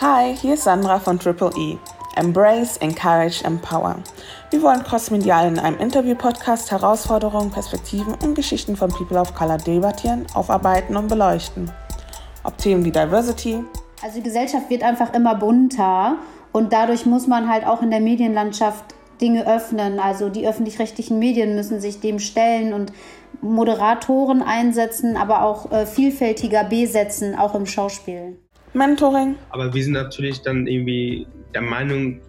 Hi, hier ist Sandra von Triple E. Embrace, Encourage, Empower. Wir wollen crossmedial in einem Interview-Podcast Herausforderungen, Perspektiven und Geschichten von People of Color debattieren, aufarbeiten und beleuchten. Ob Themen wie Diversity. Also die Gesellschaft wird einfach immer bunter und dadurch muss man halt auch in der Medienlandschaft Dinge öffnen. Also die öffentlich-rechtlichen Medien müssen sich dem stellen und Moderatoren einsetzen, aber auch äh, vielfältiger besetzen, auch im Schauspiel. Mentoring. Aber wir sind natürlich dann irgendwie der Meinung,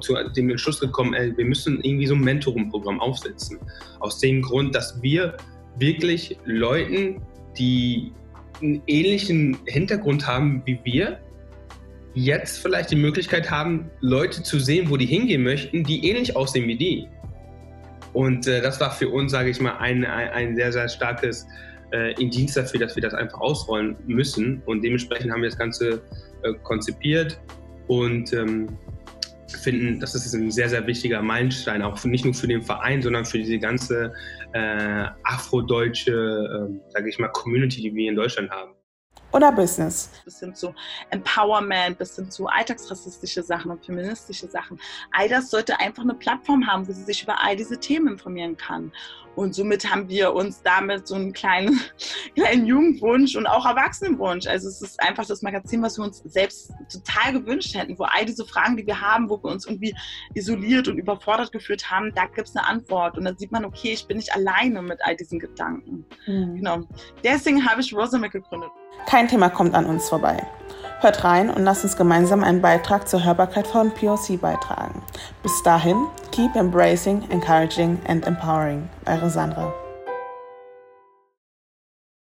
zu dem Entschluss gekommen, ey, wir müssen irgendwie so ein Mentoring-Programm aufsetzen. Aus dem Grund, dass wir wirklich Leuten, die einen ähnlichen Hintergrund haben wie wir, jetzt vielleicht die Möglichkeit haben, Leute zu sehen, wo die hingehen möchten, die ähnlich aussehen wie die. Und äh, das war für uns, sage ich mal, ein, ein, ein, sehr, sehr starkes äh, Indiz dafür, dass wir das einfach ausrollen müssen. Und dementsprechend haben wir das Ganze äh, konzipiert und ähm, finden, das ist ein sehr, sehr wichtiger Meilenstein, auch für, nicht nur für den Verein, sondern für diese ganze äh, afrodeutsche, äh, sage ich mal, Community, die wir in Deutschland haben oder Business. Bis hin zu Empowerment, bis hin zu alltagsrassistische Sachen und feministische Sachen. All das sollte einfach eine Plattform haben, wo sie sich über all diese Themen informieren kann. Und somit haben wir uns damit so einen kleinen, kleinen Jugendwunsch und auch Erwachsenenwunsch. Also es ist einfach das Magazin, was wir uns selbst total gewünscht hätten, wo all diese Fragen, die wir haben, wo wir uns irgendwie isoliert und überfordert gefühlt haben, da gibt es eine Antwort. Und dann sieht man, okay, ich bin nicht alleine mit all diesen Gedanken. Mhm. Genau. Deswegen habe ich Rosamic gegründet. Kein Thema kommt an uns vorbei. Hört rein und lasst uns gemeinsam einen Beitrag zur Hörbarkeit von POC beitragen. Bis dahin, keep embracing, encouraging and empowering. Eure Sandra.